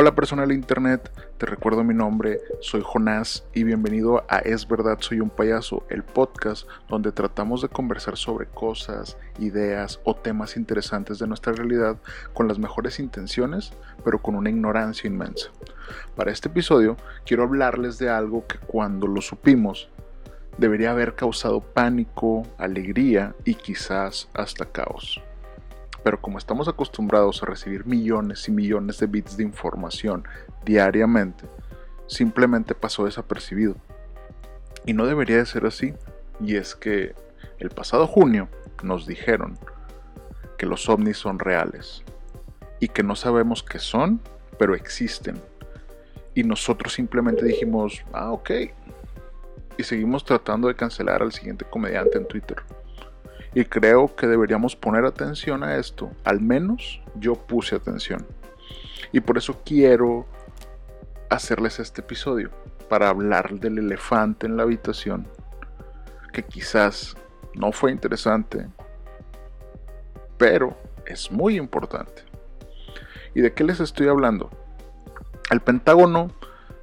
Hola persona del internet, te recuerdo mi nombre, soy Jonás y bienvenido a Es verdad soy un payaso, el podcast donde tratamos de conversar sobre cosas, ideas o temas interesantes de nuestra realidad con las mejores intenciones, pero con una ignorancia inmensa. Para este episodio quiero hablarles de algo que cuando lo supimos debería haber causado pánico, alegría y quizás hasta caos pero como estamos acostumbrados a recibir millones y millones de bits de información diariamente, simplemente pasó desapercibido. Y no debería de ser así, y es que el pasado junio nos dijeron que los ovnis son reales y que no sabemos qué son, pero existen. Y nosotros simplemente dijimos, ah, ok. Y seguimos tratando de cancelar al siguiente comediante en Twitter. Y creo que deberíamos poner atención a esto. Al menos yo puse atención. Y por eso quiero hacerles este episodio. Para hablar del elefante en la habitación. Que quizás no fue interesante. Pero es muy importante. ¿Y de qué les estoy hablando? El Pentágono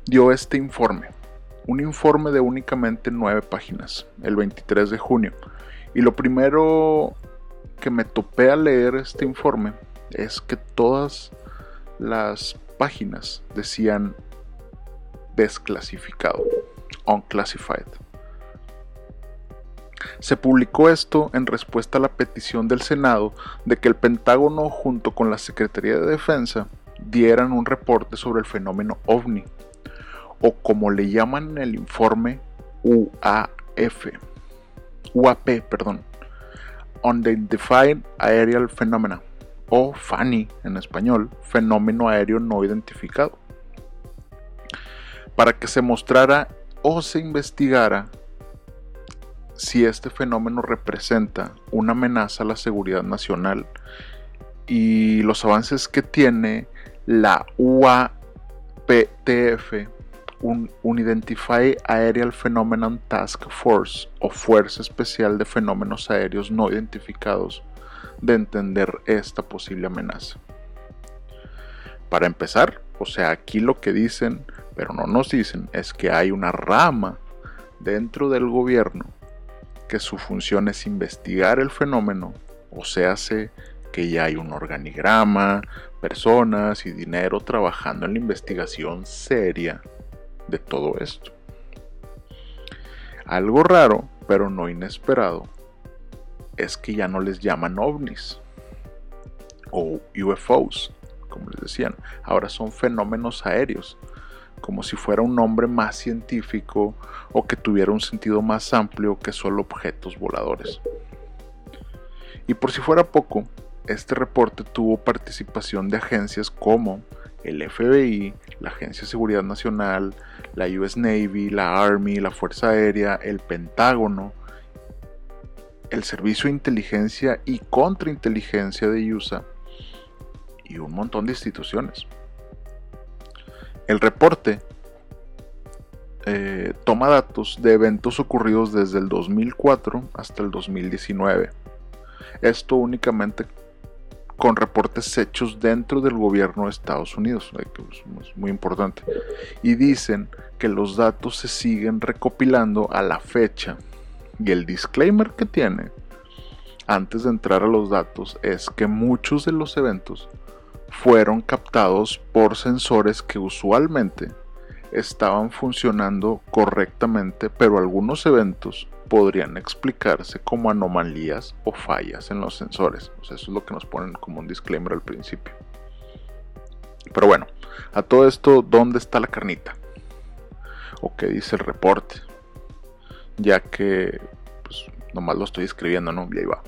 dio este informe. Un informe de únicamente nueve páginas. El 23 de junio y lo primero que me topé al leer este informe es que todas las páginas decían desclasificado, unclassified. Se publicó esto en respuesta a la petición del Senado de que el Pentágono junto con la Secretaría de Defensa dieran un reporte sobre el fenómeno ovni, o como le llaman en el informe UAF UAP, perdón, Unidentified Aerial Phenomena, o FANI en español, fenómeno aéreo no identificado, para que se mostrara o se investigara si este fenómeno representa una amenaza a la seguridad nacional y los avances que tiene la UAPTF un Unidentified Aerial Phenomenon Task Force o Fuerza Especial de Fenómenos Aéreos No Identificados de entender esta posible amenaza. Para empezar, o sea, aquí lo que dicen, pero no nos dicen, es que hay una rama dentro del gobierno que su función es investigar el fenómeno, o se hace que ya hay un organigrama, personas y dinero trabajando en la investigación seria de todo esto. Algo raro, pero no inesperado, es que ya no les llaman ovnis o UFOs, como les decían, ahora son fenómenos aéreos, como si fuera un nombre más científico o que tuviera un sentido más amplio que solo objetos voladores. Y por si fuera poco, este reporte tuvo participación de agencias como el FBI, la Agencia de Seguridad Nacional, la US Navy, la Army, la Fuerza Aérea, el Pentágono, el Servicio de Inteligencia y Contrainteligencia de USA y un montón de instituciones. El reporte eh, toma datos de eventos ocurridos desde el 2004 hasta el 2019. Esto únicamente con reportes hechos dentro del gobierno de Estados Unidos, es muy importante. Y dicen que los datos se siguen recopilando a la fecha. Y el disclaimer que tiene antes de entrar a los datos es que muchos de los eventos fueron captados por sensores que usualmente estaban funcionando correctamente, pero algunos eventos podrían explicarse como anomalías o fallas en los sensores. eso es lo que nos ponen como un disclaimer al principio. Pero bueno, a todo esto, ¿dónde está la carnita? ¿O qué dice el reporte? Ya que, pues, nomás lo estoy escribiendo, ¿no? Y ahí va.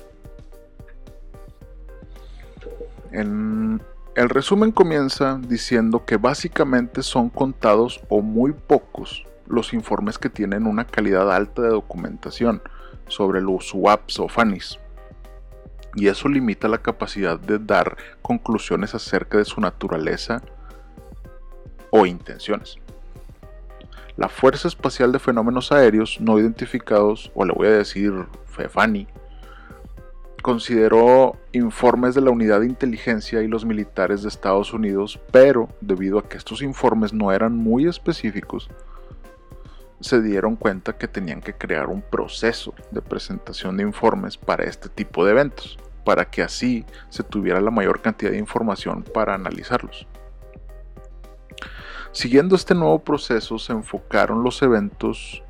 En el resumen comienza diciendo que básicamente son contados o muy pocos los informes que tienen una calidad alta de documentación sobre los WAPs o FANIs. Y eso limita la capacidad de dar conclusiones acerca de su naturaleza o intenciones. La Fuerza Espacial de Fenómenos Aéreos No Identificados, o le voy a decir FEFANI, consideró informes de la unidad de inteligencia y los militares de Estados Unidos, pero debido a que estos informes no eran muy específicos, se dieron cuenta que tenían que crear un proceso de presentación de informes para este tipo de eventos, para que así se tuviera la mayor cantidad de información para analizarlos. Siguiendo este nuevo proceso se enfocaron los eventos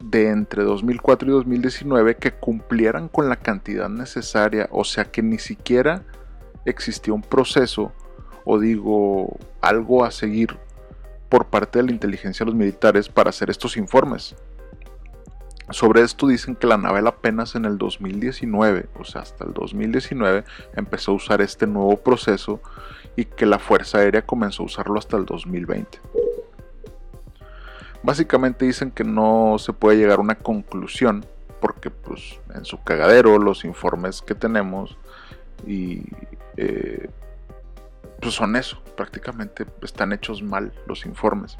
de entre 2004 y 2019 que cumplieran con la cantidad necesaria, o sea que ni siquiera existía un proceso o digo algo a seguir por parte de la inteligencia de los militares para hacer estos informes. Sobre esto dicen que la naval apenas en el 2019, o sea, hasta el 2019, empezó a usar este nuevo proceso y que la Fuerza Aérea comenzó a usarlo hasta el 2020. Básicamente dicen que no se puede llegar a una conclusión porque pues en su cagadero los informes que tenemos y eh, pues son eso, prácticamente están hechos mal los informes.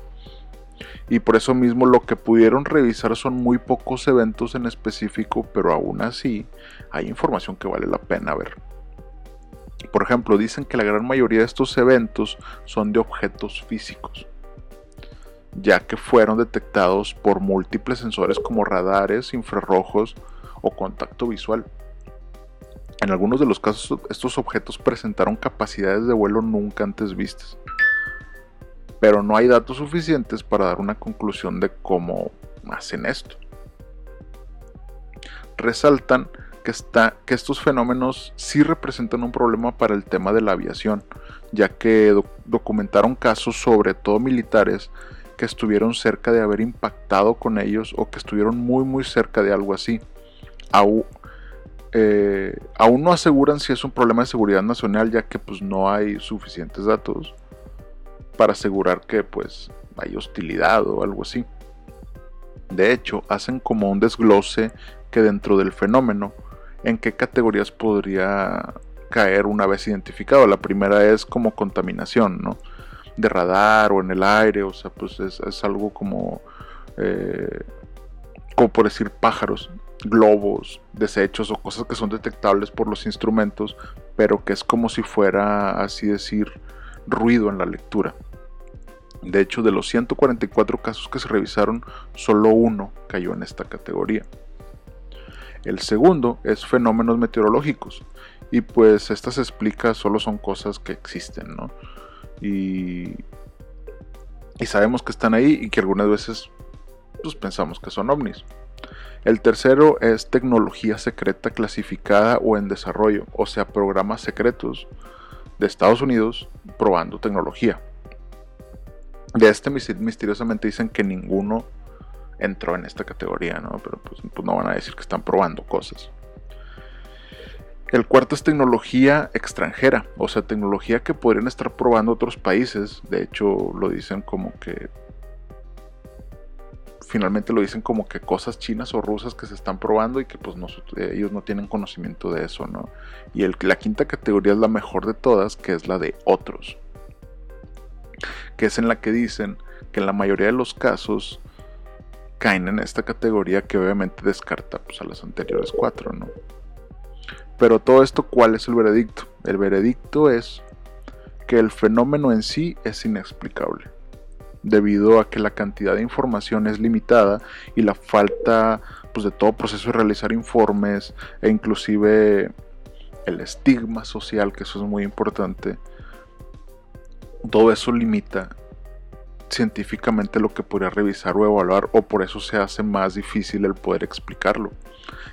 Y por eso mismo lo que pudieron revisar son muy pocos eventos en específico, pero aún así hay información que vale la pena ver. Por ejemplo, dicen que la gran mayoría de estos eventos son de objetos físicos ya que fueron detectados por múltiples sensores como radares, infrarrojos o contacto visual. En algunos de los casos estos objetos presentaron capacidades de vuelo nunca antes vistas, pero no hay datos suficientes para dar una conclusión de cómo hacen esto. Resaltan que, que estos fenómenos sí representan un problema para el tema de la aviación, ya que documentaron casos, sobre todo militares, que estuvieron cerca de haber impactado con ellos o que estuvieron muy muy cerca de algo así. Aún, eh, aún no aseguran si es un problema de seguridad nacional ya que pues no hay suficientes datos para asegurar que pues hay hostilidad o algo así. De hecho, hacen como un desglose que dentro del fenómeno en qué categorías podría caer una vez identificado. La primera es como contaminación, ¿no? de radar o en el aire, o sea, pues es, algo como, eh, como por decir pájaros, globos, desechos o cosas que son detectables por los instrumentos, pero que es como si fuera, así decir, ruido en la lectura. De hecho, de los 144 casos que se revisaron, solo uno cayó en esta categoría. El segundo es fenómenos meteorológicos. Y pues estas explica solo son cosas que existen, ¿no? y, sabemos que están ahí y que algunas veces pues, pensamos que son ovnis. El tercero es tecnología secreta clasificada o en desarrollo, o sea, programas secretos de Estados Unidos probando tecnología. De este misteriosamente dicen que ninguno entró en esta categoría, ¿no? Pero pues, pues no van a decir que están probando cosas. El cuarto es tecnología extranjera, o sea, tecnología que podrían estar probando otros países. De hecho, lo dicen como que... Finalmente lo dicen como que cosas chinas o rusas que se están probando y que pues ellos no tienen conocimiento de eso, ¿no? Y la quinta categoría es la mejor de todas, que es la de otros. Que es en la que dicen que en la mayoría de los casos caen en esta categoría que obviamente descarta pues, a las anteriores cuatro, ¿no? Pero todo esto, ¿cuál es el veredicto? El veredicto es que el fenómeno en sí es inexplicable, debido a que la cantidad de información es limitada y la falta pues, de todo proceso de realizar informes e inclusive el estigma social, que eso es muy importante, todo eso limita científicamente lo que podría revisar o evaluar o por eso se hace más difícil el poder explicarlo.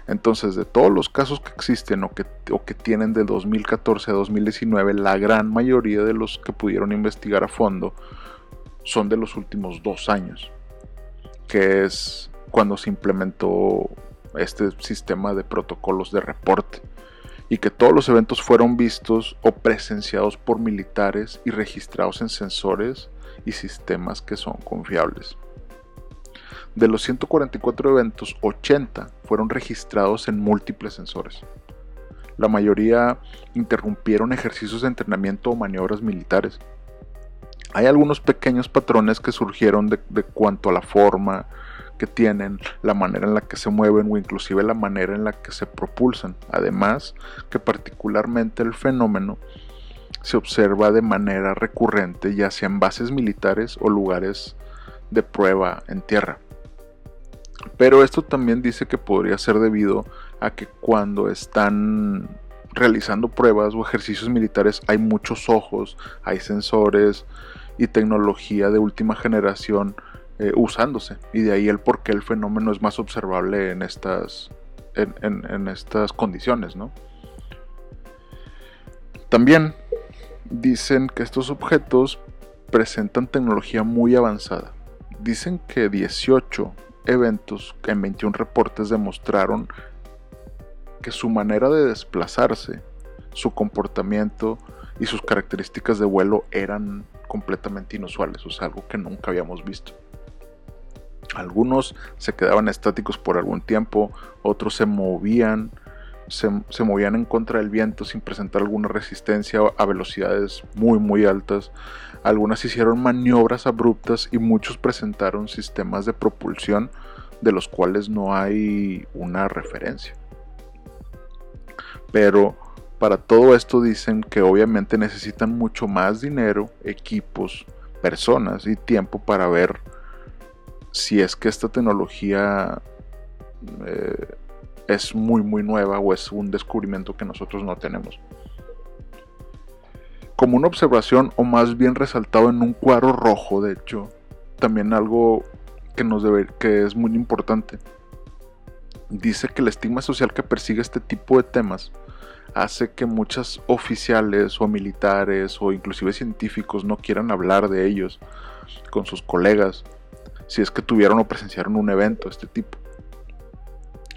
Entonces, de todos los casos que existen o que, o que tienen de 2014 a 2019, la gran mayoría de los que pudieron investigar a fondo son de los últimos dos años, que es cuando se implementó este sistema de protocolos de reporte y que todos los eventos fueron vistos o presenciados por militares y registrados en sensores y sistemas que son confiables. De los 144 eventos, 80 fueron registrados en múltiples sensores. La mayoría interrumpieron ejercicios de entrenamiento o maniobras militares. Hay algunos pequeños patrones que surgieron de, cuanto a la forma que tienen, la manera en la que se mueven o inclusive la manera en la que se propulsan. Además que particularmente el fenómeno se observa de manera recurrente ya sea en bases militares o lugares de prueba en tierra. Pero esto también dice que podría ser debido a que cuando están realizando pruebas o ejercicios militares hay muchos ojos, hay sensores y tecnología de última generación eh, usándose. Y de ahí el por qué el fenómeno es más observable en estas, en, estas condiciones. ¿no? También dicen que estos objetos presentan tecnología muy avanzada. Dicen que 18 eventos en 21 reportes demostraron que su manera de desplazarse, su comportamiento y sus características de vuelo eran completamente inusuales, o sea, algo que nunca habíamos visto. Algunos se quedaban estáticos por algún tiempo, otros se movían, se, se, movían en contra del viento sin presentar alguna resistencia a velocidades muy muy altas. Algunas hicieron maniobras abruptas y muchos presentaron sistemas de propulsión de los cuales no hay una referencia. Pero para todo esto dicen que obviamente necesitan mucho más dinero, equipos, personas y tiempo para ver si es que esta tecnología eh, es muy muy nueva o es un descubrimiento que nosotros no tenemos. Como una observación o más bien resaltado en un cuadro rojo, de hecho, también algo que nos debe, que es muy importante. Dice que el estigma social que persigue este tipo de temas hace que muchos oficiales o militares o inclusive científicos no quieran hablar de ellos con sus colegas si es que tuvieron o presenciaron un evento de este tipo.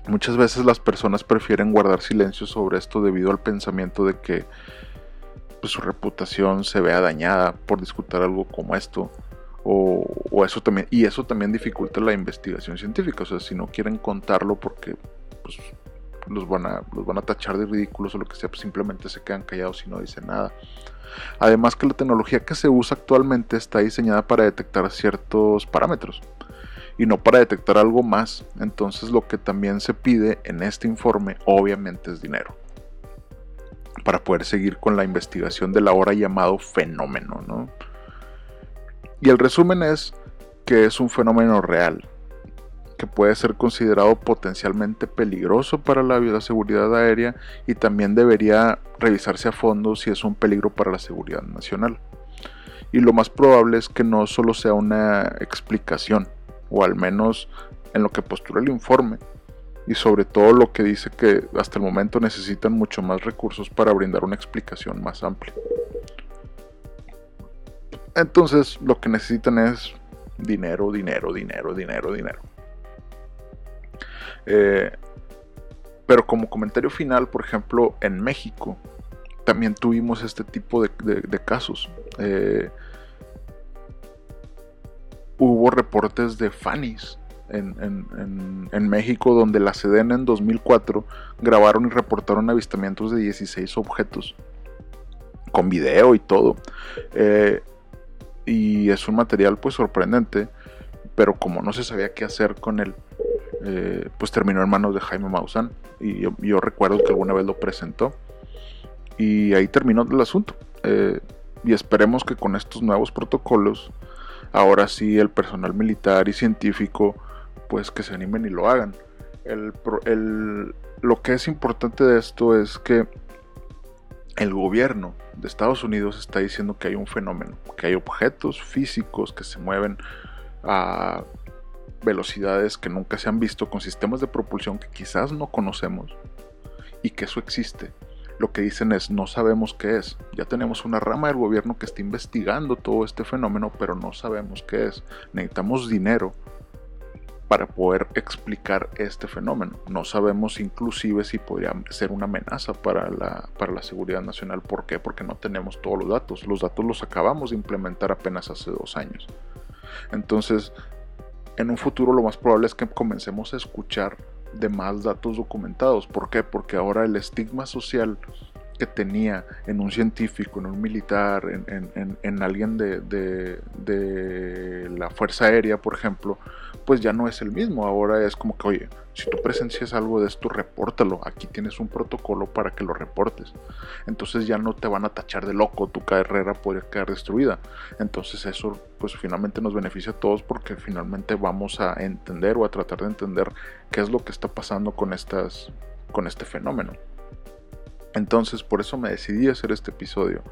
Muchas veces las personas prefieren guardar silencio sobre esto debido al pensamiento de que pues, su reputación se vea dañada por discutir algo como esto. O, eso también, y eso también dificulta la investigación científica. O sea, si no quieren contarlo porque pues, los, van a, los van a tachar de ridículos o lo que sea, pues simplemente se quedan callados y no dicen nada. Además que la tecnología que se usa actualmente está diseñada para detectar ciertos parámetros y no para detectar algo más. Entonces lo que también se pide en este informe obviamente es dinero para poder seguir con la investigación del ahora llamado fenómeno. Y el resumen es que es un fenómeno real, que puede ser considerado potencialmente peligroso para la, seguridad aérea y también debería revisarse a fondo si es un peligro para la seguridad nacional. Y lo más probable es que no solo sea una explicación, o al menos en lo que postula el informe, y sobre todo lo que dice que hasta el momento necesitan mucho más recursos para brindar una explicación más amplia. Entonces lo que necesitan es dinero, dinero, dinero, dinero, dinero. Eh, pero como comentario final, por ejemplo, en México también tuvimos este tipo de, casos. Eh, hubo reportes de FANIS en, México donde la Sedena en 2004 grabaron y reportaron avistamientos de 16 objetos con video y todo. Eh, y es un material pues sorprendente, pero como no se sabía qué hacer con él, eh, pues terminó en manos de Jaime Maussan y yo, recuerdo que alguna vez lo presentó. Y ahí terminó el asunto. Eh, y esperemos que con estos nuevos protocolos ahora sí el personal militar y científico pues que se animen y lo hagan. Lo que es importante de esto es que el gobierno de Estados Unidos está diciendo que hay un fenómeno, que hay objetos físicos que se mueven a velocidades que nunca se han visto, con sistemas de propulsión que quizás no conocemos y que eso existe. Lo que dicen es, no sabemos qué es. Ya tenemos una rama del gobierno que está investigando todo este fenómeno, pero no sabemos qué es. Necesitamos dinero para poder explicar este fenómeno. No sabemos inclusive si podría ser una amenaza para la, para la seguridad nacional. ¿Por qué? Porque no tenemos todos los datos. Los datos los acabamos de implementar apenas hace dos años. Entonces, en un futuro lo más probable es que comencemos a escuchar de más datos documentados. ¿Por qué? Porque ahora el estigma social que tenía en un científico, en un militar, en, alguien de, la Fuerza Aérea, por ejemplo, pues ya no es el mismo. Ahora es como que, oye, si tú presencias algo de esto, repórtalo. Aquí tienes un protocolo para que lo reportes. Entonces ya no te van a tachar de loco, tu carrera podría quedar destruida. Entonces eso pues finalmente nos beneficia a todos porque finalmente vamos a entender o a tratar de entender qué es lo que está pasando con estas con este fenómeno. Entonces, por eso me decidí hacer este episodio.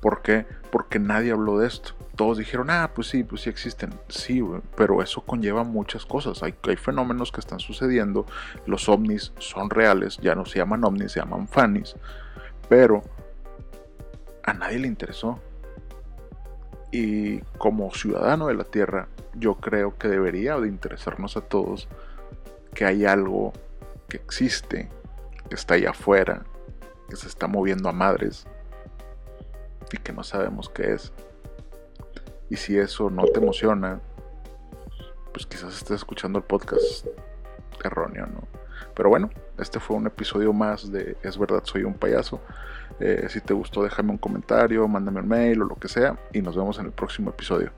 ¿Por qué? Porque nadie habló de esto. Todos dijeron, ah, pues sí, pues sí existen. Sí, pero eso conlleva muchas cosas. Hay, hay fenómenos que están sucediendo. Los ovnis son reales. Ya no se llaman ovnis, se llaman fanis. Pero a nadie le interesó. Y como ciudadano de la Tierra, yo creo que debería de interesarnos a todos que hay algo que existe, que está allá afuera, que se está moviendo a madres y que no sabemos qué es. Y si eso no te emociona, pues quizás estés escuchando el podcast erróneo, ¿no? Pero bueno, este fue un episodio más de Es verdad, soy un payaso. Eh, si te gustó, déjame un comentario, mándame un mail o lo que sea. Y nos vemos en el próximo episodio.